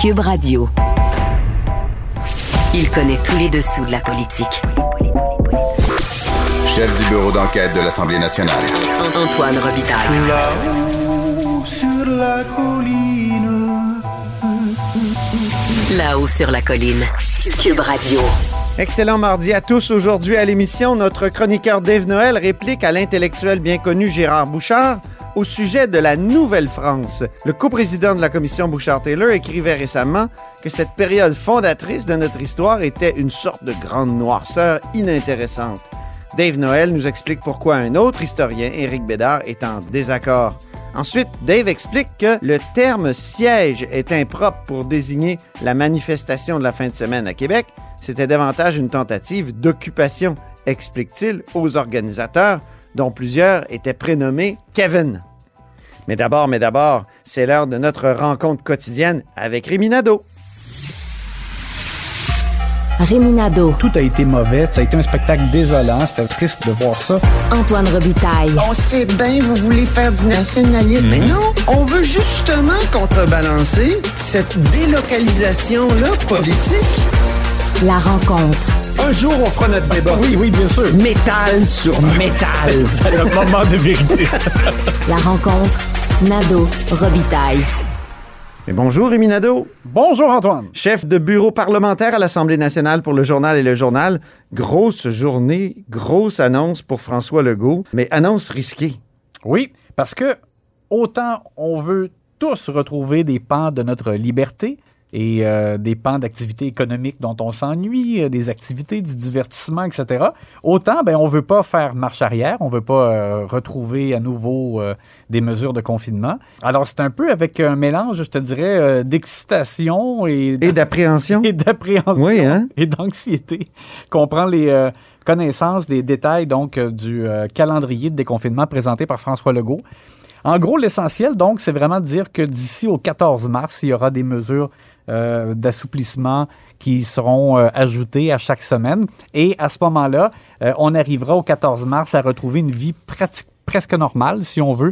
Cube Radio. Il connaît tous les dessous de la politique. Chef du bureau d'enquête de l'Assemblée nationale. Antoine Robitaille. Là-haut sur la colline. Là-haut sur la colline. Cube Radio. Excellent mardi à tous. Aujourd'hui à l'émission, notre chroniqueur Dave Noël réplique à l'intellectuel bien connu Gérard Bouchard au sujet de la Nouvelle-France. Le coprésident de la commission Bouchard-Taylor écrivait récemment que cette période fondatrice de notre histoire était une sorte de grande noirceur inintéressante. Dave Noël nous explique pourquoi un autre historien, Éric Bédard, est en désaccord. Ensuite, Dave explique que le terme siège est impropre pour désigner la manifestation de la fin de semaine à Québec. C'était davantage une tentative d'occupation, explique-t-il aux organisateurs, dont plusieurs étaient prénommés Kevin. Mais d'abord, mais d'abord, c'est l'heure de notre rencontre quotidienne avec Réminado. Réminado. Tout a été mauvais. Ça a été un spectacle désolant. C'était triste de voir ça. Antoine Robitaille. On sait bien, vous voulez faire du nationalisme. Mais non, on veut justement contrebalancer cette délocalisation-là politique. La rencontre. Un jour, on fera notre débat. Oui, oui, bien sûr. Métal sur métal. C'est le moment de vérité. La rencontre. Nado. Robitaille. Mais bonjour, Réminado. Bonjour, Antoine. Chef de bureau parlementaire à l'Assemblée nationale pour le journal et le journal. Grosse journée, grosse annonce pour François Legault, mais annonce risquée. Oui, parce que autant on veut tous retrouver des pans de notre liberté et euh, des pans d'activités économiques dont on s'ennuie, euh, des activités du divertissement, etc. Autant, ben, on veut pas faire marche arrière, on veut pas euh, retrouver à nouveau euh, des mesures de confinement. Alors, c'est un peu avec un mélange, je te dirais, d'excitation et, d'appréhension. et d'appréhension Oui, hein? et d'anxiété qu'on prend les connaissances des détails donc du calendrier de déconfinement présenté par François Legault. En gros, l'essentiel, donc, c'est vraiment de dire que d'ici au 14 mars, il y aura des mesures euh, d'assouplissement qui seront euh, ajoutées à chaque semaine. Et à ce moment-là, euh, on arrivera au 14 mars à retrouver une vie presque normale, si on veut.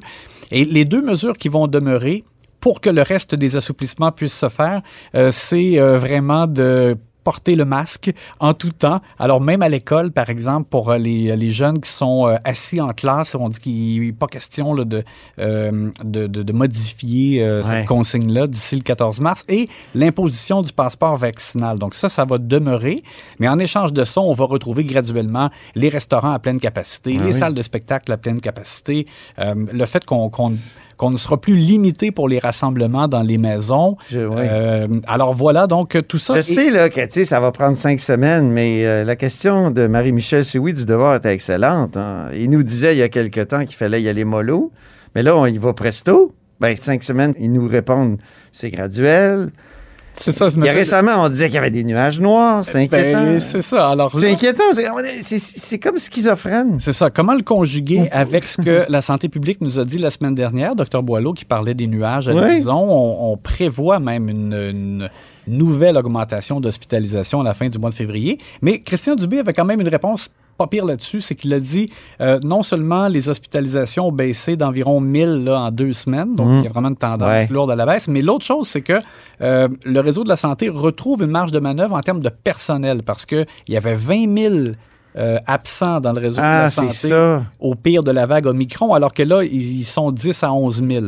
Et les deux mesures qui vont demeurer pour que le reste des assouplissements puissent se faire, euh, c'est vraiment de porter le masque en tout temps. Alors même à l'école, par exemple, pour euh, les, les jeunes qui sont euh, assis en classe, on dit qu'il n'est pas question là, de, euh, de, de, de modifier euh, Ouais. cette consigne-là d'ici le 14 mars et l'imposition du passeport vaccinal. Donc ça, ça va demeurer. Mais en échange de ça, on va retrouver graduellement les restaurants à pleine capacité, les oui. salles de spectacle à pleine capacité, euh, le fait qu'on qu'on qu'on ne sera plus limité pour les rassemblements dans les maisons. Je- oui. Euh, alors voilà, donc tout ça. Je est- sais là, sais, ça va prendre cinq semaines, mais euh, la question de Marie-Michel Sioui du Devoir était excellente. hein. Il nous disait il y a quelque temps qu'il fallait y aller mollo, mais là, on y va presto. Ben, cinq semaines, ils nous répondent c'est graduel. C'est ça, je me récemment, on disait qu'il y avait des nuages noirs. C'est inquiétant. Ben, c'est ça. Alors c'est inquiétant. c'est- comme schizophrène. C'est ça. Comment le conjuguer avec ce que la santé publique nous a dit la semaine dernière, Dr Boileau, qui parlait des nuages à Oui. l'horizon. On, on prévoit même une, une nouvelle augmentation d'hospitalisation à la fin du mois de février. Mais Christian Dubé avait quand même une réponse pas pire là-dessus, c'est qu'il a dit euh, non seulement les hospitalisations ont baissé d'environ 1000 là, en deux semaines, donc il y a vraiment une tendance Ouais. lourde à la baisse, mais l'autre chose, c'est que euh, le réseau de la santé retrouve une marge de manœuvre en termes de personnel, parce qu'il y avait 20 000 euh, absents dans le réseau de Ah, la c'est santé au pire de la vague Omicron, alors que là, ils ils sont 10 à 11 000.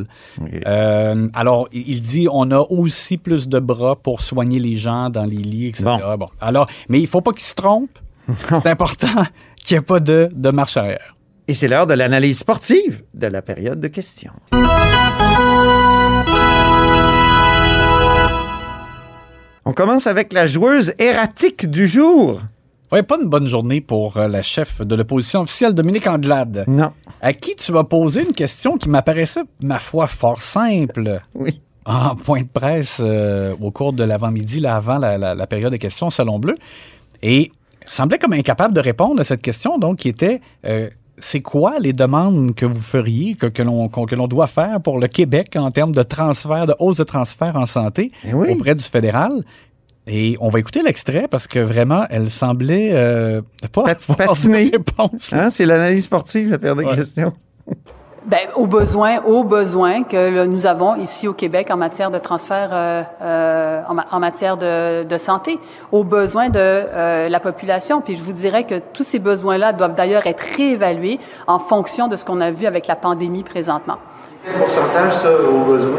Euh, alors, il dit on a aussi plus de bras pour soigner les gens dans les lits, etc. Bon. Alors, mais il faut pas qu'ils se trompent. C'est important qu'il n'y ait pas de, de marche arrière. Et c'est l'heure de l'analyse sportive de la période de questions. On commence avec la joueuse erratique du jour. Ouais, pas une bonne journée pour euh, la chef de l'opposition officielle, Dominique Andelade, Non. à qui tu as posé une question qui m'apparaissait, ma foi, fort simple? Oui. en point de presse euh, au cours de l'avant-midi, là, avant la, la- la période de questions au Salon Bleu. Et semblait comme incapable de répondre à cette question, donc, qui était euh, c'est quoi les demandes que vous feriez, que, que l'on que l'on doit faire pour le Québec en termes de transfert, de hausse de transfert en santé Eh oui. auprès du fédéral? Et on va écouter l'extrait parce que vraiment, elle semblait euh, pas Pat- patiner. réponse. Hein, c'est l'analyse sportive, la période de Ouais. questions. Ben, aux besoins, aux besoins que nous avons ici au Québec en matière de transfert, euh, euh, en, ma- en matière de, de santé, aux besoins de euh, la population. Puis je vous dirais que tous ces besoins-là doivent d'ailleurs être réévalués en fonction de ce qu'on a vu avec la pandémie présentement. Quel pourcentage, ça, au besoin?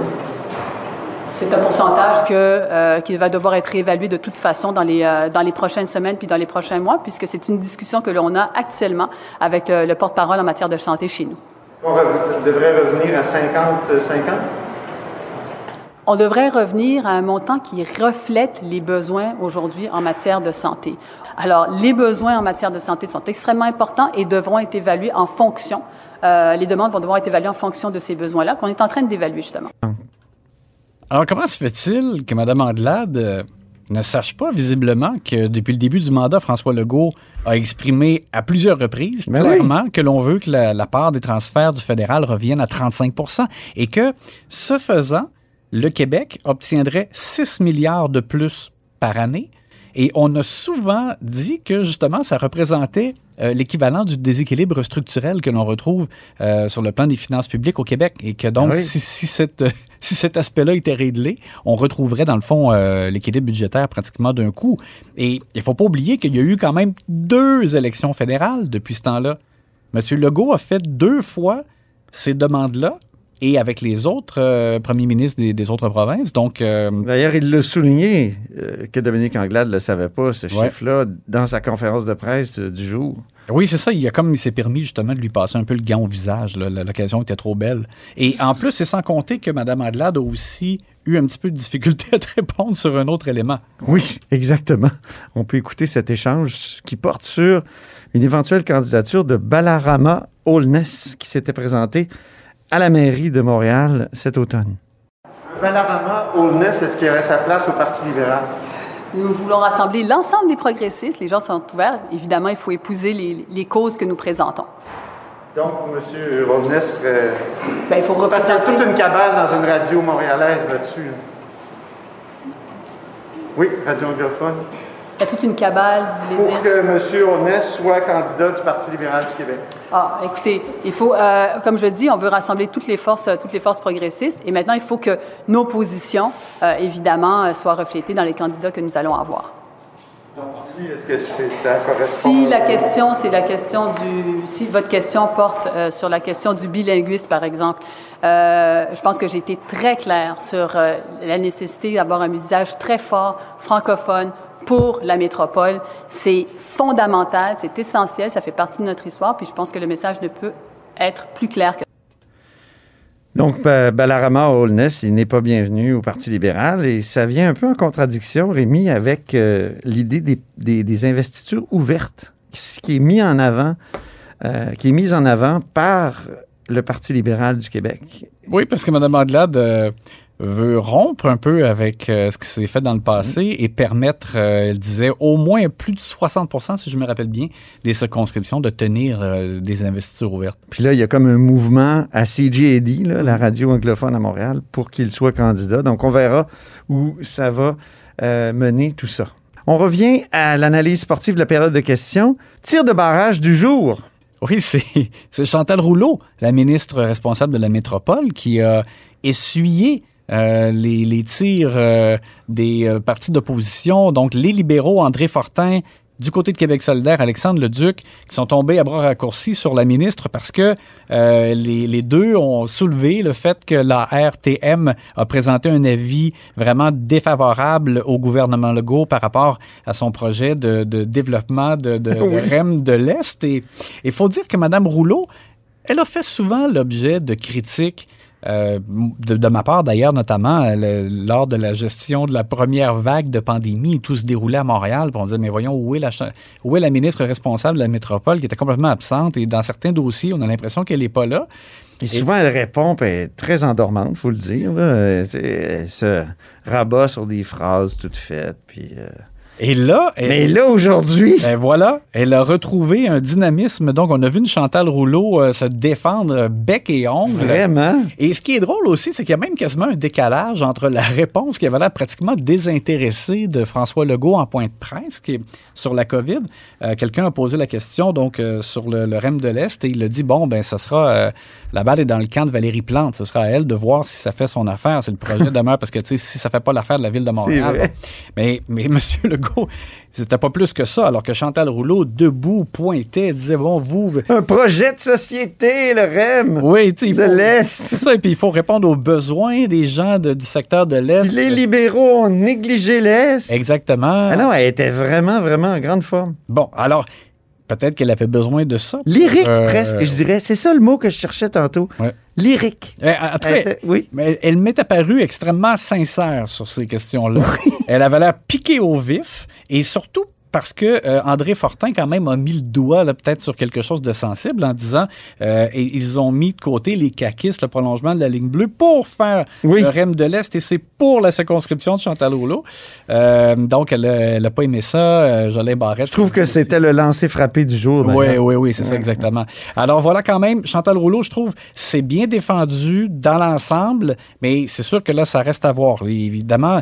C'est un pourcentage que, euh, qui va devoir être réévalué de toute façon dans les, euh, dans les prochaines semaines puis dans les prochains mois, puisque c'est une discussion que l'on a actuellement avec euh, le porte-parole en matière de santé chez nous. On rev- devrait revenir à 50-50? On devrait revenir à un montant qui reflète les besoins aujourd'hui en matière de santé. Alors, les besoins en matière de santé sont extrêmement importants et devront être évalués en fonction. euh, les demandes vont devoir être évaluées en fonction de ces besoins-là qu'on est en train d'évaluer justement. Alors, comment se fait-il que Mme Andelade euh, ne sache pas visiblement que depuis le début du mandat, François Legault a exprimé à plusieurs reprises Ben clairement que l'on veut que la, la part des transferts du fédéral revienne à 35% et que, ce faisant, le Québec obtiendrait 6 milliards de plus par année. Et on a souvent dit que justement, ça représentait euh, l'équivalent du déséquilibre structurel que l'on retrouve euh, sur le plan des finances publiques au Québec. Et que donc, oui. si, si, cette, si cet aspect-là était réglé, on retrouverait dans le fond euh, l'équilibre budgétaire pratiquement d'un coup. Et il faut pas oublier qu'il y a eu quand même deux élections fédérales depuis ce temps-là. Monsieur Legault a fait deux fois ces demandes-là et avec les autres euh, premiers ministres des, des autres provinces. Donc, euh, D'ailleurs, il l'a souligné euh, que Dominique Anglade ne le savait pas, ce Ouais. chiffre-là, dans sa conférence de presse du jour. Oui, c'est ça. Il a comme il s'est permis justement de lui passer un peu le gant au visage. L'occasion était trop belle. Et en plus, c'est sans compter que Mme Adlade a aussi eu un petit peu de difficulté à te répondre sur un autre élément. Oui, exactement. On peut écouter cet échange qui porte sur une éventuelle candidature de Balarama Holness qui s'était présentée à la mairie de Montréal cet automne. Balarama Holness, est-ce qu'il aurait sa place au Parti libéral? Nous voulons rassembler l'ensemble des progressistes. Les gens sont ouverts. Évidemment, il faut épouser les, les causes que nous présentons. Donc, M. Holness serait... Ben, il faut Parce qu'il y a représenter... toute une cabale dans une radio montréalaise là-dessus. là. Oui, radio anglophone. Il y a toute une cabale, vous voulez Pour dire? que M. Holness soit candidat du Parti libéral du Québec. Ah, écoutez, il faut, euh, comme je dis, on veut rassembler toutes les forces, euh, toutes les forces progressistes, et maintenant il faut que nos positions, euh, évidemment, soient reflétées dans les candidats que nous allons avoir. Donc, lui, est-ce que ça correspond? Si la question, c'est la question du, si votre question porte euh, sur la question du bilinguisme, par exemple, euh, je pense que j'ai été très claire sur euh, la nécessité d'avoir un usage très fort francophone pour la métropole. C'est fondamental, c'est essentiel, ça fait partie de notre histoire, puis je pense que le message ne peut être plus clair que Donc, Ba- Balarama Holness, il n'est pas bienvenu au Parti libéral et ça vient un peu en contradiction, Rémi, avec euh, l'idée des, des- des investitures ouvertes, qui qui est mis en avant, euh, qui est mise en avant par le Parti libéral du Québec. Oui, parce que Mme Andelade euh, veut rompre un peu avec euh, ce qui s'est fait dans le passé et permettre, euh, elle disait, au moins plus de 60 si je me rappelle bien, des circonscriptions de tenir euh, des investitures ouvertes. Puis là, il y a comme un mouvement à CJAD, là, la radio anglophone à Montréal, pour qu'il soit candidat. Donc, on verra où ça va euh, mener tout ça. On revient à l'analyse sportive de la période de questions. Tir de barrage du jour. Oui, c'est c'est Chantal Rouleau, la ministre responsable de la métropole, qui a essuyé euh, les, les tirs euh, des euh, partis d'opposition, donc les libéraux, André Fortin, du côté de Québec solidaire, Alexandre Leduc, qui sont tombés à bras raccourcis sur la ministre parce que euh, les, les deux ont soulevé le fait que la RTM a présenté un avis vraiment défavorable au gouvernement Legault par rapport à son projet de, de développement de, de, de REM de l'Est. Et il faut dire que Mme Rouleau, elle a fait souvent l'objet de critiques euh, de, de ma part d'ailleurs, notamment euh, le- lors de la gestion de la première vague de pandémie, tout se déroulait à Montréal. Puis on disait, mais voyons, où est, la, où est la ministre responsable de la métropole qui était complètement absente? Et dans certains dossiers, on a l'impression qu'elle n'est pas là. Et souvent, elle répond, puis elle est très endormante, faut le dire. là. Euh, Elle se rabat sur des phrases toutes faites. Puis, euh, Et là, elle- Mais là, aujourd'hui, Ben voilà, elle a retrouvé un dynamisme. Donc, on a vu une Chantal Rouleau euh, se défendre bec et ongle. vraiment, Et ce qui est drôle aussi, c'est qu'il y a même quasiment un décalage entre la réponse qui avait l'air pratiquement désintéressée de François Legault en point de presse qui est sur la COVID. Euh, Quelqu'un a posé la question donc euh, sur le, le REM de l'Est et il a dit bon ben ça sera la balle est dans le camp de Valérie Plante. Ce sera à elle de voir si ça fait son affaire, si le projet demeure, parce que si ça fait pas l'affaire de la ville de Montréal. bon. Mais, mais M. Legault, c'était pas plus que ça, alors que Chantal Rouleau, debout, pointait, disait, bon, vous... Un projet de société, le REM. Oui, tu De l'Est. C'est ça, et puis il faut répondre aux besoins des gens de- du secteur de l'Est. Les libéraux ont négligé l'Est. Exactement. Ah non, elle était vraiment, vraiment en grande forme. Bon, alors, peut-être qu'elle avait besoin de ça. Lyrique, Euh, presque, je dirais. C'est ça le mot que je cherchais tantôt. Ouais. Lyrique. En tout Elle cas, oui. mais elle, elle m'est apparue extrêmement sincère sur ces questions-là. Elle avait l'air piquée au vif et surtout parce que euh, André Fortin quand même a mis le doigt là, peut-être sur quelque chose de sensible en disant euh, et ils ont mis de côté les caquistes, le prolongement de la ligne bleue pour faire Oui. le REM de l'Est et c'est pour la circonscription de Chantal Rouleau. Euh, donc elle, a- elle a pas aimé ça. Euh, Jolin Barrette. Je trouve que c'était le lancer frappé du jour. Oui, oui, oui, c'est ça exactement. Alors voilà quand même, Chantal Rouleau, je trouve, c'est bien défendu dans l'ensemble, mais c'est sûr que là, ça reste à voir. Évidemment,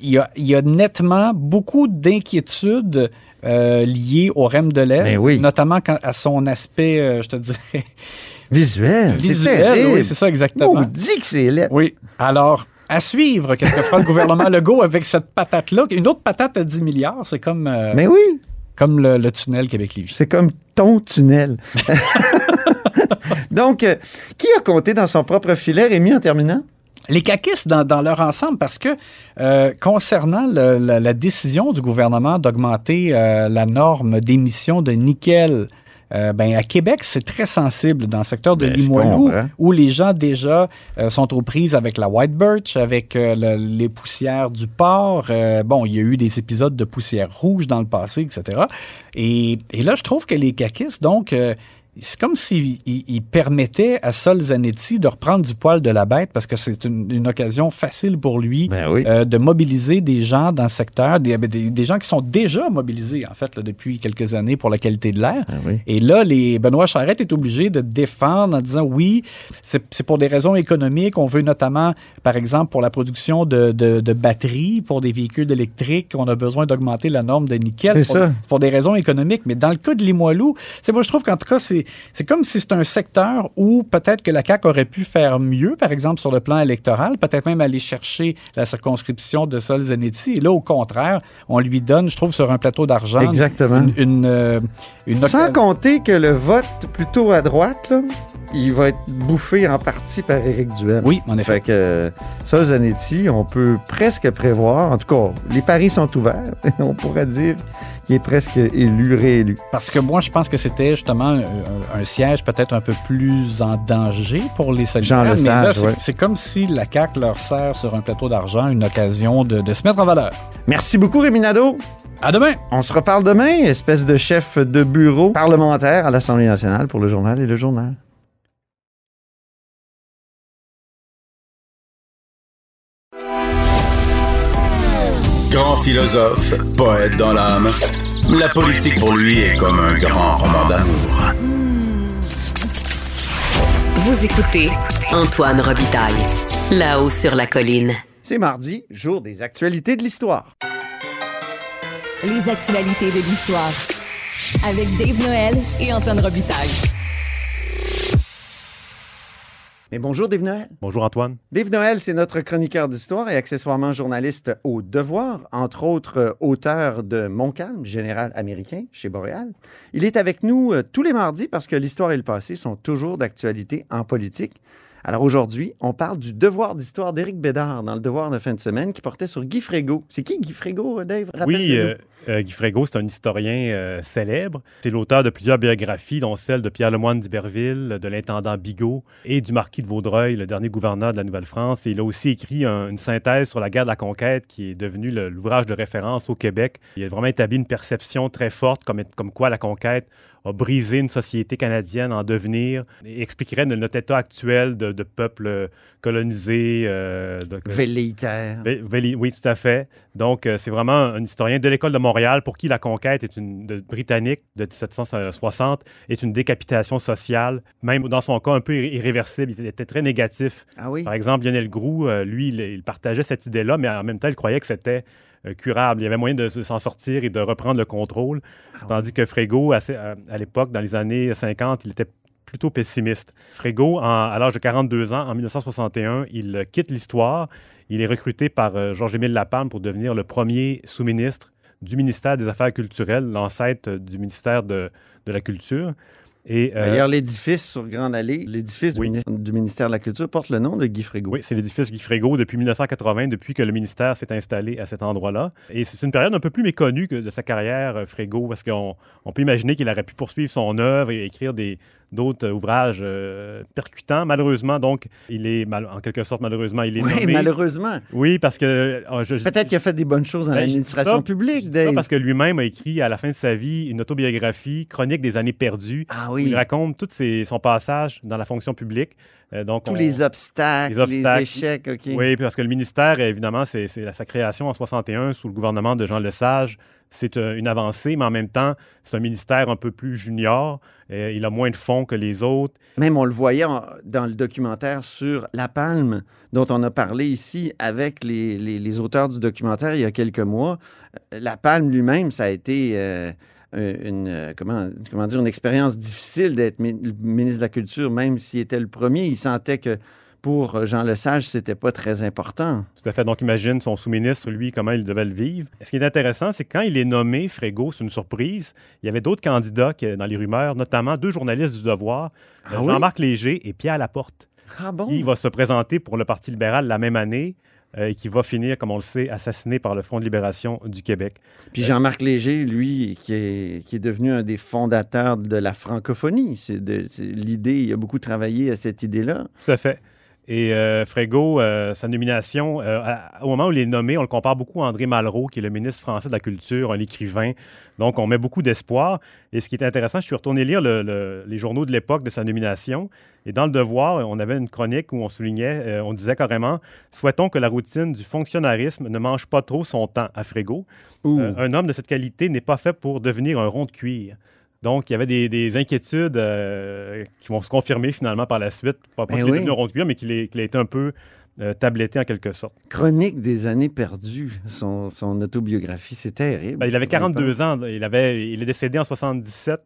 il y a, il y a nettement beaucoup d'inquiétudes euh, liées au REM de l'Est, Ben oui. notamment quand- à son aspect, euh, je te dirais, Visuel. visuel. Oui, c'est ça exactement. dit que c'est laid. Oui. Alors, à suivre, qu'est-ce que fera le gouvernement Legault avec cette patate-là? Une autre patate à 10 milliards, c'est comme, euh, Mais oui, comme le, le tunnel Québec-Lévis. c'est comme ton tunnel. Donc, euh, qui a compté dans son propre filet, Rémi, en terminant? Les caquistes dans, dans leur ensemble, parce que euh, concernant le- la, la décision du gouvernement d'augmenter euh, la norme d'émission de nickel, euh, ben, à Québec, c'est très sensible dans le secteur de Ben, Limoilou, où les gens déjà euh, sont aux prises avec la white birch, avec euh, le- les poussières du port. Euh, bon, il y a eu des épisodes de poussière rouge dans le passé, etc. Et, et là, je trouve que les caquistes, donc, euh, c'est comme s'ils ils- ils permettaient à Sol Zanetti de reprendre du poil de la bête parce que c'est une, une occasion facile pour lui Ben oui. euh, de mobiliser des gens dans le secteur, des, des- des gens qui sont déjà mobilisés, en fait, là, depuis quelques années pour la qualité de l'air. Ben oui. Et là, les, Benoît Charette est obligé de défendre en disant oui, c'est c'est pour des raisons économiques. On veut notamment, par exemple, pour la production de, de- de batteries pour des véhicules électriques, on a besoin d'augmenter la norme de nickel. C'est pour, ça. pour des raisons économiques. Mais dans le cas de Limoilou, c'est moi je trouve qu'en tout cas, c'est c'est comme si c'est un secteur où peut-être que la CAQ aurait pu faire mieux, par exemple, sur le plan électoral, peut-être même aller chercher la circonscription de Sol Zanetti. Et là, au contraire, on lui donne, je trouve, sur un plateau d'argent, Exactement. une, une, euh, une Sans compter que le vote plutôt à droite, là, il va être bouffé en partie par Éric Duhem. Oui, en effet. Fait que euh, ça, Zanetti, on peut presque prévoir, en tout cas, les paris sont ouverts, on pourrait dire qu'il est presque élu, réélu. Parce que moi, je pense que c'était justement un, un siège peut-être un peu plus en danger pour les solidaires. Jean mais là, c'est ouais. comme si la CAQ leur sert sur un plateau d'argent une occasion de, de se mettre en valeur. Merci beaucoup, Rémi Nadeau. À demain! On se reparle demain, espèce de chef de bureau parlementaire à l'Assemblée nationale pour le journal et le journal. Grand philosophe, poète dans l'âme, la politique pour lui est comme un grand roman d'amour. Vous écoutez Antoine Robitaille, là-haut sur la colline. C'est mardi, jour des actualités de l'histoire. Les actualités de l'histoire. Avec Dave Noël et Antoine Robitaille. Bonjour, Dave Noël. Bonjour Antoine. Dave Noël, c'est notre chroniqueur d'histoire et accessoirement journaliste au Devoir, entre autres euh, auteur de Montcalm, général américain chez Boréal. Il est avec nous euh, tous les mardis parce que l'histoire et le passé sont toujours d'actualité en politique. Alors aujourd'hui, on parle du devoir d'histoire d'Éric Bédard dans le devoir de fin de semaine qui portait sur Guy Frégo. C'est qui Guy Frégo, euh, Dave? Oui, euh, euh, Guy Frégo, c'est un historien euh, célèbre. C'est l'auteur de plusieurs biographies, dont celle de Pierre Lemoine d'Iberville, de l'intendant Bigot et du marquis de Vaudreuil, le dernier gouverneur de la Nouvelle-France. Et il a aussi écrit un- une synthèse sur la guerre de la conquête qui est devenu le- l'ouvrage de référence au Québec. Il a vraiment établi une perception très forte comme, comme quoi la conquête a brisé une société canadienne en devenir et expliquerait notre état actuel de, de peuple colonisé. euh, de- Velléitaire. Véli- Oui, tout à fait. Donc, euh, c'est vraiment un historien de l'École de Montréal pour qui la conquête est une, de- britannique de 1760 est une décapitation sociale, même dans son cas un peu irré- irréversible. Il était très négatif. Ah oui? Par exemple, Lionel Groux, euh, lui, il, il partageait cette idée-là, mais en même temps, il croyait que c'était euh, curable. Il y avait moyen de se- s'en sortir et de reprendre le contrôle. Ah Tandis que Frégo, à, ce- à- à l'époque, dans les années 50, il était plutôt pessimiste. Frégo, en- à l'âge de 42 ans, en 1961, il quitte l'histoire. Il est recruté par euh, Georges-Émile Lapalme pour devenir le premier sous-ministre du ministère des Affaires culturelles, l'ancêtre du ministère de, de la Culture. Et, euh, D'ailleurs, l'édifice sur Grande Allée, l'édifice du Oui. ministère- du ministère de la Culture porte le nom de Guy Frégo. Oui, c'est l'édifice Guy Frégo depuis 1980, depuis que le ministère s'est installé à cet endroit-là. Et c'est une période un peu plus méconnue que de sa carrière, euh, Frégo, parce qu'on on peut imaginer qu'il aurait pu poursuivre son œuvre et écrire des d'autres ouvrages euh, percutants. Malheureusement, donc, il est, mal- en quelque sorte, malheureusement, il est Oui, nommé. malheureusement. Oui, parce que... euh, Peut-être qu'il a fait des bonnes choses dans Ben, l'administration publique, ça Dave. parce que lui-même a écrit à la fin de sa vie une autobiographie, Chronique des années perdues, Ah où il raconte tout ses- son passage dans la fonction publique. Euh, donc tous on- les obstacles, les obstacles. échecs, OK. Oui, parce que le ministère, évidemment, c'est sa création en 61 sous le gouvernement de Jean Lesage. C'est euh, une avancée, mais en même temps, c'est un ministère un peu plus junior. Euh, il a moins de fonds que les autres. Même on le voyait en- dans le documentaire sur La Palme, dont on a parlé ici avec les, les- les auteurs du documentaire il y a quelques mois. La Palme lui-même, ça a été euh, une, euh, comment, comment dire, une expérience difficile d'être mi- ministre de la Culture, même s'il était le premier. Il sentait que pour Jean Lesage, c'était pas très important. Tout à fait. Donc, imagine son sous-ministre, lui, comment il devait le vivre. Ce qui est intéressant, c'est que quand il est nommé Frégo, c'est une surprise, il y avait d'autres candidats qui- dans les rumeurs, notamment deux journalistes du Devoir, Ah euh, oui? Jean-Marc Léger et Pierre Laporte. Ah bon? qui va se présenter pour le Parti libéral la même année euh, et qui va finir, comme on le sait, assassiné par le Front de libération du Québec. Puis Jean-Marc Léger, lui, qui est, qui est devenu un des fondateurs de la francophonie. C'est l'idée, il a beaucoup travaillé à cette idée-là. Tout à fait. Et euh, Frégo, euh, sa nomination, euh, à- au moment où il est nommé, on le compare beaucoup à André Malraux, qui est le ministre français de la Culture, un écrivain. Donc, on met beaucoup d'espoir. Et ce qui est intéressant, je suis retourné lire le- le- les journaux de l'époque de sa nomination. Et dans Le Devoir, on avait une chronique où on soulignait, on disait carrément Souhaitons que la routine du fonctionnarisme ne mange pas trop son temps à Frégo. Un homme de cette qualité n'est pas fait pour devenir un rond de cuir. Donc, il y avait des, des inquiétudes euh, qui vont se confirmer finalement par la suite. Pas, pas Ben oui. rond mais qu'il a été un peu euh, tabletté en quelque sorte. Chronique des années perdues, son, son autobiographie, c'est terrible. Ben, il avait 42 ans. Il, avait, il est décédé en 77.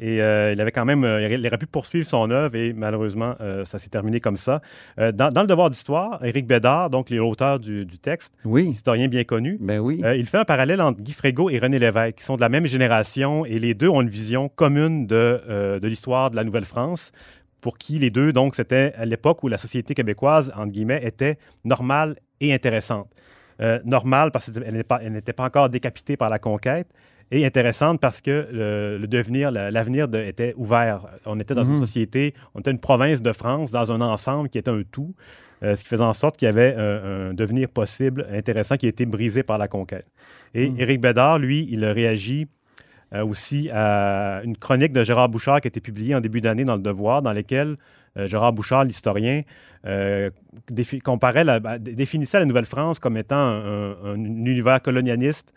Et euh, il avait quand même, euh, il aurait pu poursuivre son œuvre et malheureusement, euh, ça s'est terminé comme ça. Dans, dans le devoir d'histoire, Éric Bédard, donc l'auteur du, du texte, Oui, historien bien connu, ben oui. Il fait un parallèle entre Guy Frégo et René Lévesque, qui sont de la même génération et les deux ont une vision commune de, de l'histoire de la Nouvelle-France, pour qui les deux, donc, c'était à l'époque où la société québécoise, entre guillemets, était normale et intéressante. Euh, normale parce qu'elle pas- n'était pas encore décapitée par la conquête et intéressante parce que le, le devenir, la- l'avenir de- était ouvert. On était dans Mhm. une société, on était une province de France dans un ensemble qui était un tout, euh, ce qui faisait en sorte qu'il y avait un, un devenir possible, intéressant, qui a été brisé par la conquête. Et Mhm. Éric Bédard, lui, il a réagi euh, aussi à une chronique de Gérard Bouchard qui a été publiée en début d'année dans Le Devoir, dans laquelle euh, Gérard Bouchard, l'historien, euh, comparait bah, dé- définissait la Nouvelle-France comme étant un, un- un univers colonialiste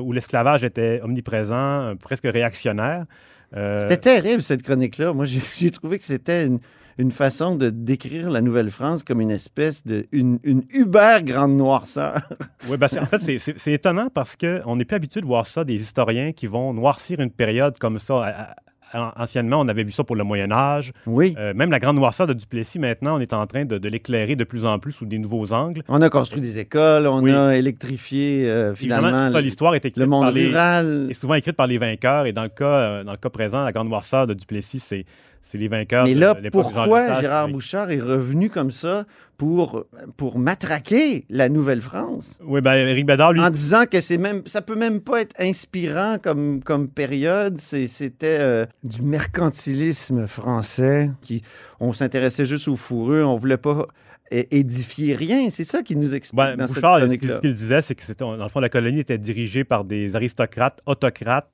où l'esclavage était omniprésent, presque réactionnaire. C'était terrible, cette chronique-là. Moi, j'ai trouvé que c'était une, une façon de décrire la Nouvelle-France comme une espèce de... une, une uber grande noirceur. Oui, ben en fait, c'est- étonnant parce qu'on n'est plus habitué de voir ça, des historiens qui vont noircir une période comme ça. Anciennement, on avait vu ça pour le Moyen Âge. Oui. Euh, même la grande noirceur de Duplessis, maintenant, on est en train de, de l'éclairer de plus en plus sous des nouveaux angles. On a construit des écoles, on Oui. a électrifié euh, Évidemment, finalement ça, le, l'histoire est écrite le monde par les, rural. est souvent écrite par les vainqueurs. Et dans le cas, euh, dans le cas présent, la grande noirceur de Duplessis, c'est c'est les vainqueurs. Mais là, de pourquoi Gérard Bouchard est revenu comme ça pour, pour matraquer la Nouvelle-France? Oui, ben Éric Bédard, lui, En disant que c'est même, ça peut même pas être inspirant comme, comme période. C'était euh, du mercantilisme français. Qui, on s'intéressait juste aux fourrures. On voulait pas édifier rien. C'est ça qui nous explique dans Bouchard, ce qu'il chronique-là. ce qu'il disait, c'est que dans le fond, la colonie était dirigée par des aristocrates, autocrates,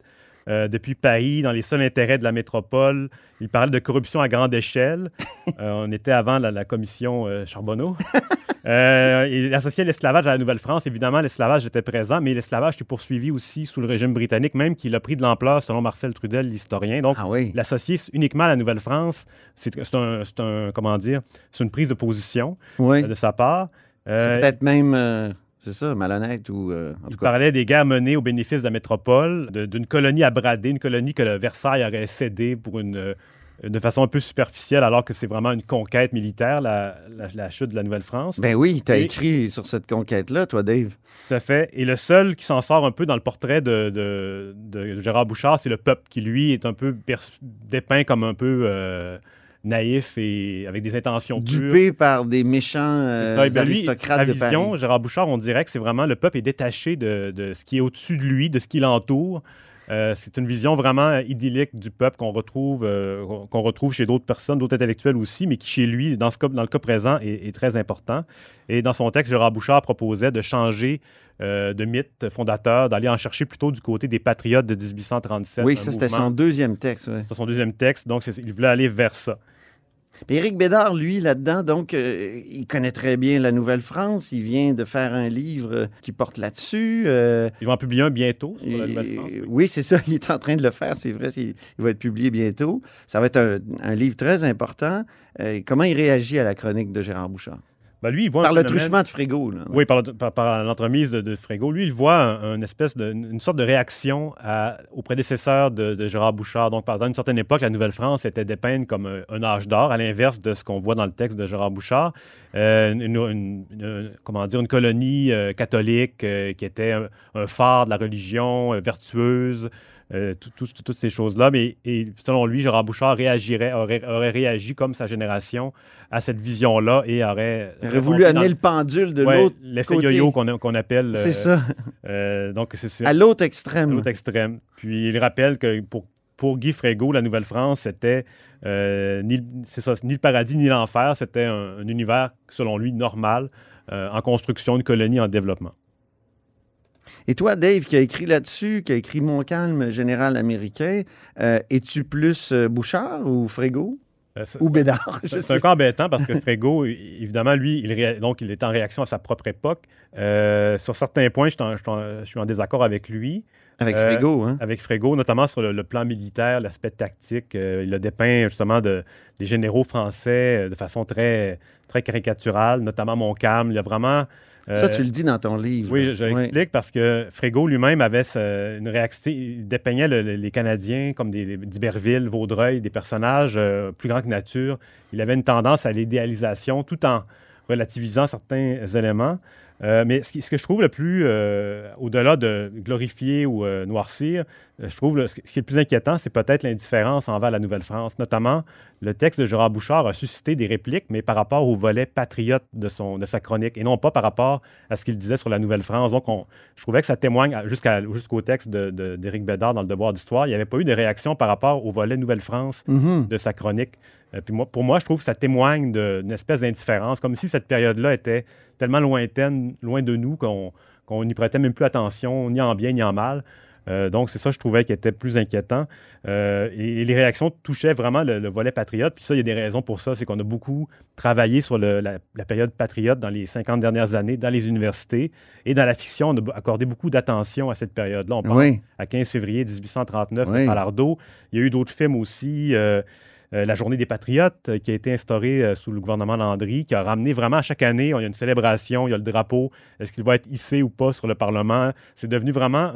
euh, depuis Paris, dans les seuls intérêts de la métropole. Il parlait de corruption à grande échelle. Euh, on était avant la, la commission euh, Charbonneau. Il associait l'esclavage à la Nouvelle-France. Évidemment, l'esclavage était présent, mais l'esclavage s'est poursuivi aussi sous le régime britannique, même qu'il a pris de l'ampleur, selon Marcel Trudel, l'historien. Donc, Ah oui. l'associer uniquement à la Nouvelle-France, c'est, un, comment dire, c'est une prise de position Oui. de sa part. C'est peut-être même, c'est ça, malhonnête ou euh, en il tout cas. parlait des guerres menées au bénéfice de la métropole, d'une colonie à brader, une colonie que le Versailles aurait cédée pour une, euh, de façon un peu superficielle, alors que c'est vraiment une conquête militaire, la, la- la chute de la Nouvelle-France. Ben oui, tu as Et- écrit sur cette conquête-là, toi, Dave. Tout à fait. Et le seul qui s'en sort un peu dans le portrait de, de- de Gérard Bouchard, c'est le peuple qui, lui, est un peu dépeint comme un peu euh, naïf et avec des intentions pures. Dupé par des méchants euh, C'est ça. Et ben lui, aristocrates de vision, Paris. Gérard Bouchard, on dirait que c'est vraiment le peuple est détaché de, de ce qui est au-dessus de lui, de ce qui l'entoure. Euh, c'est une vision vraiment idyllique du peuple qu'on retrouve, euh, qu'on retrouve chez d'autres personnes, d'autres intellectuels aussi, mais qui chez lui, dans, ce cas, dans le cas présent, est, est très important. Et dans son texte, Gérard Bouchard proposait de changer euh, de mythe fondateur, d'aller en chercher plutôt du côté des patriotes de 1837. Oui, ça, c'était son deuxième texte. ouais. C'est son deuxième texte, donc il voulait aller vers ça. Éric Bédard, lui, là-dedans, donc, euh, il connaît très bien la Nouvelle-France. Il vient de faire un livre qui porte là-dessus. euh, Il va en publier un bientôt sur la Nouvelle-France. oui. oui, c'est ça. Il est en train de le faire, c'est vrai. Il va être publié bientôt. Ça va être un, un livre très important. Euh, comment il réagit à la chronique de Gérard Bouchard? Ben, lui, il voit Par le phénomène- truchement de Frégo. Là. Oui, par, le- par- par l'entremise de, de Frégo. Lui, il voit un, un espèce de, une sorte de réaction à- aux prédécesseurs de, de Gérard Bouchard. Donc, pendant une certaine époque, la Nouvelle-France était dépeinte comme un, un âge d'or, à l'inverse de ce qu'on voit dans le texte de Gérard Bouchard. Euh, une, une- une- comment dire, une colonie euh, catholique euh, qui était un, un phare de la religion, euh, vertueuse. Euh, tout- tout- toutes ces choses-là. Mais et selon lui, Gérard Bouchard réagirait, aurait, aurait réagi comme sa génération à cette vision-là et aurait. Aurait voulu amener le pendule de Ouais, l'autre L'effet yo-yo qu'on appelle. C'est euh, ça. euh, donc, c'est À l'autre à extrême. l'autre extrême. Puis, il rappelle que pour, pour Guy Frégo, la Nouvelle-France, c'était euh, ni, c'est ça, ni le paradis ni l'enfer. C'était un, un univers, selon lui, normal, en construction, une colonie en développement. Et toi, Dave, qui a écrit là-dessus, qui a écrit Montcalm, général américain, euh, es-tu plus euh, Bouchard ou Frégo Euh, ou Bédard? C'est un peu embêtant parce que Frégo, évidemment, lui, il, ré- donc, il est en réaction à sa propre époque. Euh, sur certains points, je, suis en- je suis en- je suis en désaccord avec lui. Avec Euh, Frégo, hein? avec Frégo, notamment sur le, le plan militaire, l'aspect tactique. Il a dépeint justement de, des généraux français de façon très, très caricaturale, notamment Montcalm. Il a vraiment. Euh, Ça, tu le dis dans ton livre. oui, je, Oui. l'explique parce que Frégo lui-même avait ce- une réaction. Il dépeignait le- le- les Canadiens comme des d'Iberville, Vaudreuil, des personnages euh, plus grands que nature. Il avait une tendance à l'idéalisation tout en relativisant certains éléments. Euh, mais ce, qui- ce que je trouve le plus, euh, au-delà de glorifier ou euh, noircir, je trouve le- ce qui est le plus inquiétant, c'est peut-être l'indifférence envers la Nouvelle-France. Notamment, le texte de Gérard Bouchard a suscité des répliques, mais par rapport au volet patriote de, son, de sa chronique, et non pas par rapport à ce qu'il disait sur la Nouvelle-France. Donc, on- je trouvais que ça témoigne, jusqu'au texte d'Éric Bédard dans le Devoir d'Histoire, il n'y avait pas eu de réaction par rapport au volet Nouvelle-France Mhm. de sa chronique. Euh, puis moi, pour moi, je trouve que ça témoigne d'une espèce d'indifférence, comme si cette période-là était tellement lointaine, loin de nous, qu'on n'y prêtait même plus attention, ni en bien ni en mal. Euh, donc, c'est ça, je trouvais qui était plus inquiétant. Euh, et, et les réactions touchaient vraiment le, le volet patriote. Puis ça, il y a des raisons pour ça. C'est qu'on a beaucoup travaillé sur le- la, la période patriote dans les 50 dernières années, dans les universités. Et dans la fiction, on a accordé beaucoup d'attention à cette période-là. On pense Oui. à 15 février 1839, Oui. Palardo. Il y a eu d'autres films aussi. euh, euh, la Journée des Patriotes, euh, qui a été instaurée euh, sous le gouvernement Landry, qui a ramené vraiment à chaque année, il y a une célébration, il y a le drapeau. Est-ce qu'il va être hissé ou pas sur le Parlement? C'est devenu vraiment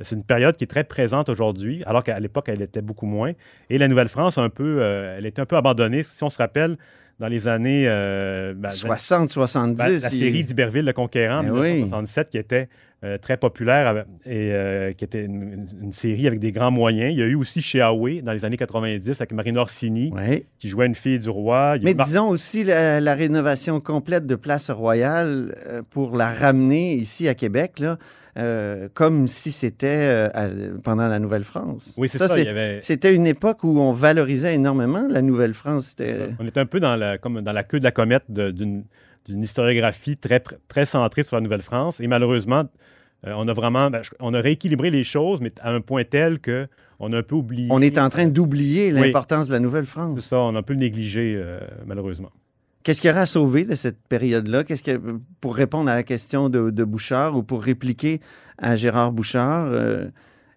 C'est une période qui est très présente aujourd'hui, alors qu'à l'époque, elle était beaucoup moins. Et la Nouvelle-France, un peu, elle était un peu abandonnée. Si on se rappelle, dans les années... euh, ben, 60, 70. ben, la il- série d'Iberville, le conquérant, en Ben oui. 1967, qui était euh, très populaire et euh, qui était une, série avec des grands moyens. Il y a eu aussi chez Huawei dans les années 90 avec Marine Orsini, qui jouait une fille du roi. Il Mais disons aussi la, la rénovation complète de Place Royale euh, pour la ramener ici à Québec, là, comme si c'était pendant la Nouvelle-France. Oui, c'est ça. avait- C'était une époque où on valorisait énormément la Nouvelle-France. On était un peu dans la, comme dans la queue de la comète d'une d'une historiographie très, très centrée sur la Nouvelle-France. Et malheureusement, euh, on a vraiment ben, on a rééquilibré les choses, mais à un point tel que on a un peu oublié. On est en train d'oublier Oui. l'importance de la C'est Nouvelle-France. ça, on a un peu négligé, euh, malheureusement. Qu'est-ce qu'il y aurait à sauver de cette période-là? Qu'est-ce que, pour répondre à la question de, de Bouchard ou pour répliquer à Gérard Bouchard, euh,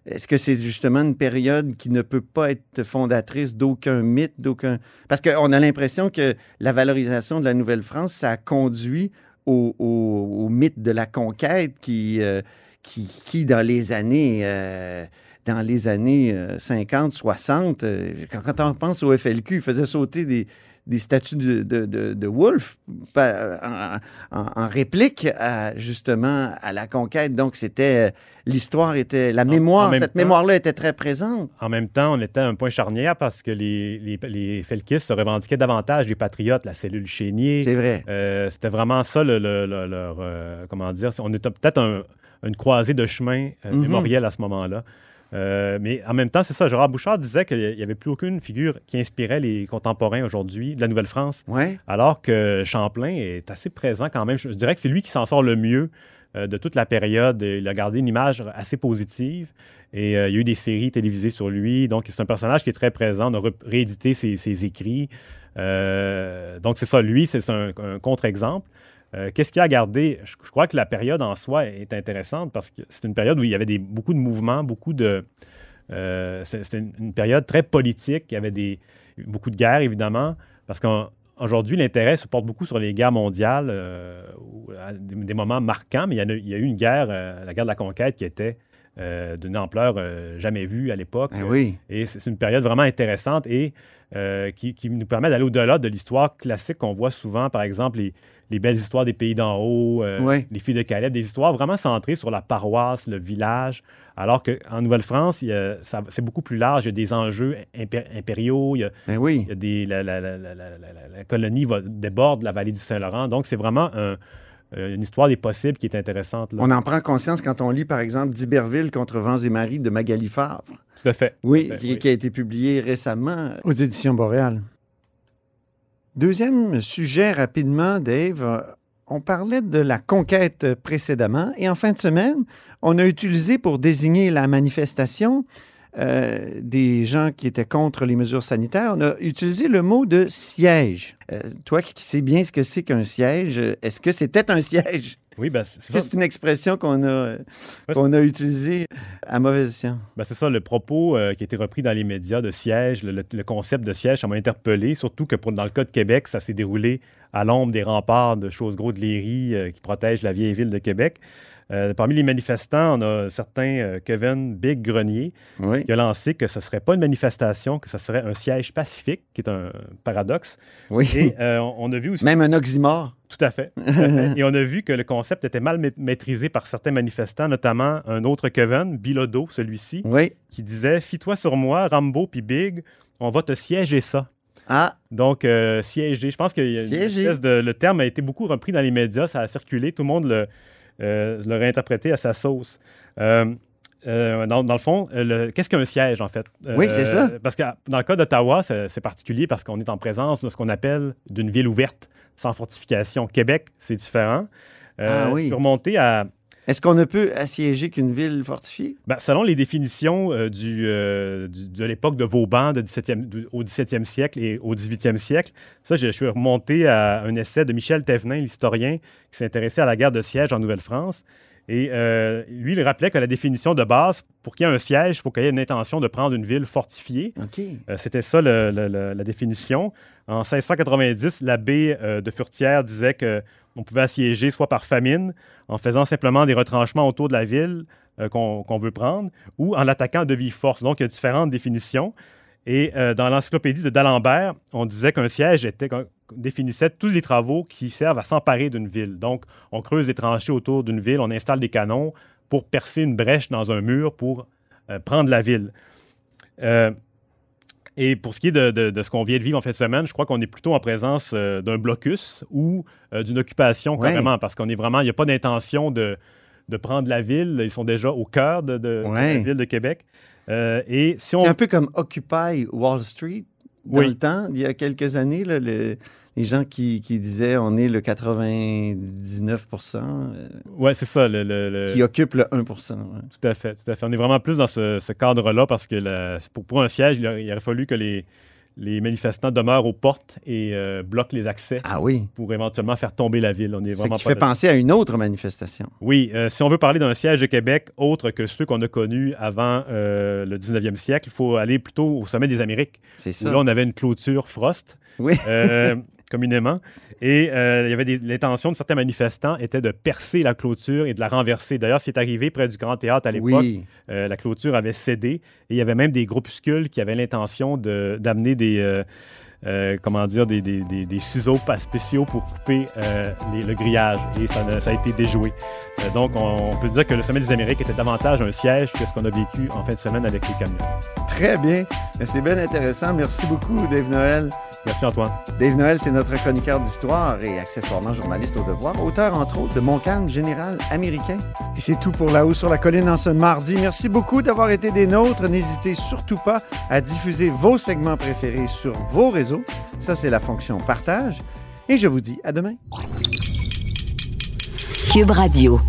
est-ce que c'est justement une période qui ne peut pas être fondatrice d'aucun mythe, d'aucun... Parce qu'on a l'impression que la valorisation de la Nouvelle-France, ça a conduit au, mythe de la conquête qui, euh, qui, qui, dans les années... euh, dans les années euh, 50, 60, euh, quand, quand on pense au FLQ, il faisait sauter des, des statues de, de, de, de Wolfe en, en- en réplique à, justement à la conquête. Donc, c'était l'histoire était la mémoire, en cette mémoire-là était très présente. En même temps, on était à un point charnière parce que les, les, les felkistes se revendiquaient davantage des patriotes, la cellule Chénier. C'est vrai. Euh, C'était vraiment ça, le, le- le- leur, euh, comment dire, on était peut-être un- une croisée de chemin euh, Mhm. mémorielle à ce moment-là. Euh, mais en même temps, c'est ça, Gérard Bouchard disait qu'il n'y avait plus aucune figure qui inspirait les contemporains aujourd'hui de la Nouvelle-France, Ouais. alors que Champlain est assez présent quand même. Je, dirais que c'est lui qui s'en sort le mieux euh, de toute la période. Il a gardé une image assez positive. Et euh, il y a eu des séries télévisées sur lui. Donc, c'est un personnage qui est très présent. On a réédité ses, ses écrits. Donc, c'est ça. Lui, c'est un, un contre-exemple. Euh, Qu'est-ce qu'il y a à garder? Je, crois que la période en soi est intéressante parce que c'est une période où il y avait beaucoup de mouvements, beaucoup de. euh, C'était une, période très politique. Il y avait beaucoup de guerres, évidemment, parce qu'aujourd'hui, l'intérêt se porte beaucoup sur les guerres mondiales, euh, des, moments marquants, mais il y, en a, il y a eu une guerre, euh, la guerre de la conquête, qui était euh, d'une ampleur euh, jamais vue à l'époque. Ben oui. Et c'est une période vraiment intéressante et euh, qui, qui nous permet d'aller au-delà de l'histoire classique qu'on voit souvent, par exemple, les, les belles histoires des pays d'en haut, les filles de Caleb, des histoires vraiment centrées sur la paroisse, le village, alors qu'en Nouvelle-France, c'est beaucoup plus large, il y a des enjeux impé- impériaux, il y a, Ben oui. il y a des, la, colonie va, déborde la vallée du Saint-Laurent, donc c'est vraiment un- une histoire des possibles qui est intéressante. là. On en prend conscience quand on lit, par exemple, d'Iberville contre Vents et Marie de Magali Favre. Tout à fait. Oui, Tout à fait, qui, oui. qui a été publié récemment aux éditions Boréal. Deuxième sujet rapidement, Dave. Euh, On parlait de la conquête précédemment et en fin de semaine, on a utilisé pour désigner la manifestation euh, des gens qui étaient contre les mesures sanitaires, on a utilisé le mot de siège. Euh, toi qui sais bien ce que c'est qu'un siège, euh, est-ce que c'était un siège? Oui, ben, c'est c'est une expression qu'on a, Ouais, qu'on a utilisée à mauvais escient? Ben, c'est ça, le propos euh, qui a été repris dans les médias de siège, le, le- le concept de siège, ça m'a interpellé, surtout que pour, dans le cas de Québec, ça s'est déroulé à l'ombre des remparts de Chose-Gros de Léry euh, qui protègent la vieille ville de Québec. Euh, parmi les manifestants, on a certain euh, Kevin Big Grenier Oui. qui a lancé que ce ne serait pas une manifestation, que ce serait un siège pacifique, qui est un paradoxe. Oui. Et euh, on a vu aussi... Même un oxymore. Tout à fait. tout à fait. Et on a vu que le concept était mal ma- maîtrisé par certains manifestants, notamment un autre Kevin, Bilodeau, celui-ci, Oui. qui disait Fie-toi sur moi, Rambo puis Big, on va te siéger ça. Ah, Donc, euh, siéger. Je pense que une espèce de- le terme a été beaucoup repris dans les médias, ça a circulé, tout le monde le, euh, l'a réinterprété à sa sauce. Euh, euh, dans, dans le fond, euh, le- qu'est-ce qu'un siège, en fait? Oui, c'est ça. Parce que dans le cas d'Ottawa, c'est particulier parce qu'on est en présence de ce qu'on appelle d'une ville ouverte, sans fortification. Québec, c'est différent. Ah oui. Je suis remonté à, est-ce qu'on ne peut assiéger qu'une ville fortifiée? ben, selon les définitions euh, du, euh, du- de l'époque de Vauban de 17e du- au 17e siècle et au 18e siècle, ça, je, je suis remonté à un essai de Michel Thévenin, l'historien, qui s'intéressait à la guerre de siège en Nouvelle-France. Et euh, lui, il rappelait que la définition de base, pour qu'il y ait un siège, il faut qu'il y ait une intention de prendre une ville fortifiée. Euh, C'était ça le- le- le- la définition. En 1690, l'abbé euh, de Furtière disait qu'on pouvait assiéger soit par famine, en faisant simplement des retranchements autour de la ville euh, qu'on veut prendre, ou en l'attaquant de vive force. Donc, il y a différentes définitions. Et euh, dans l'encyclopédie de d'Alembert, on disait qu'un siège était, qu'on définissait tous les travaux qui servent à s'emparer d'une ville. Donc, on creuse des tranchées autour d'une ville, on installe des canons pour percer une brèche dans un mur pour euh, prendre la ville. Et pour ce qui est de, de- de ce qu'on vient de vivre en fin de semaine, je crois qu'on est plutôt en présence euh, d'un blocus ou euh, d'une occupation Ouais. carrément, parce qu'on est vraiment, il n'y a pas d'intention de, de prendre la ville. Ils sont déjà au cœur de, de- de Ouais. la ville de Québec. Euh, et si on... C'est un peu comme Occupy Wall Street dans Oui. le temps, il y a quelques années, là, le- les gens qui, qui disaient on est le 99 euh, Ouais, c'est ça. Le, le- le- qui occupe le 1 ouais. Tout à fait, tout à fait. On est vraiment plus dans ce, ce cadre-là parce que la- pour, pour un siège, il, a- il aurait fallu que les, les manifestants demeurent aux portes et euh, bloquent les accès Ah oui. pour éventuellement faire tomber la ville. On est vraiment qui fait là- penser à une autre manifestation. Oui, euh, si on veut parler d'un siège de Québec autre que ceux qu'on a connus avant euh, le 19e siècle, il faut aller plutôt au sommet des Amériques, C'est où ça. là, on avait une clôture Frost. Oui. Communément. Et euh, il y avait des- l'intention de certains manifestants était de percer la clôture et de la renverser. D'ailleurs, c'est arrivé près du Grand Théâtre à l'époque. Oui. Euh, la clôture avait cédé et il y avait même des groupuscules qui avaient l'intention de- d'amener des, euh, euh, comment dire, des, des- des- des ciseaux pas spéciaux pour couper euh, les- le grillage et ça, a été déjoué. Euh, donc, on, on peut dire que le sommet des Amériques était davantage un siège que ce qu'on a vécu en fin de semaine avec les camions. Très bien. C'est bien intéressant. Merci beaucoup, Dave Noël. Merci Antoine. Dave Noël, c'est notre chroniqueur d'histoire et accessoirement journaliste au devoir, auteur entre autres de Montcalm général américain. Et c'est tout pour La Haut sur la colline en ce mardi. Merci beaucoup d'avoir été des nôtres. N'hésitez surtout pas à diffuser vos segments préférés sur vos réseaux. Ça, c'est la fonction partage. Et je vous dis à demain. Cube Radio.